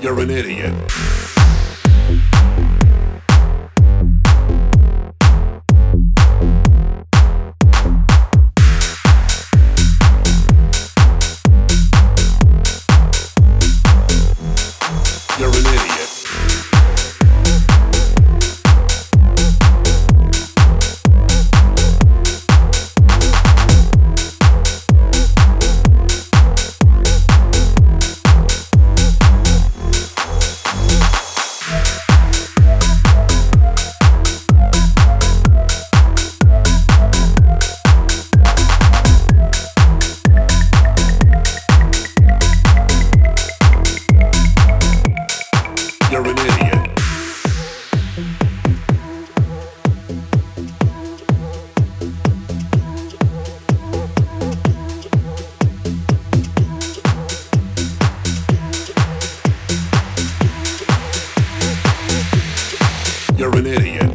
You're an idiot. You're an idiot.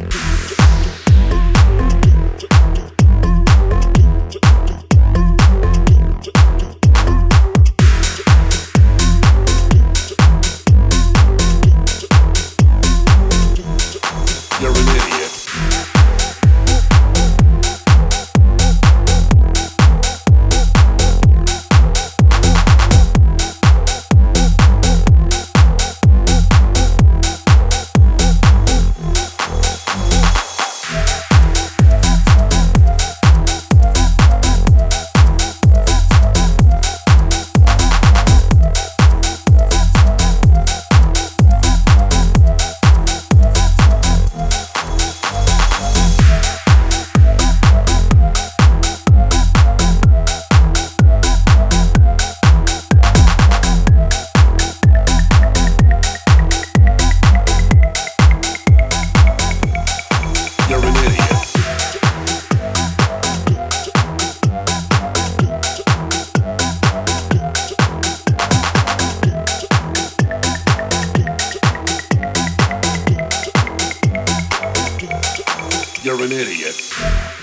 You're an idiot.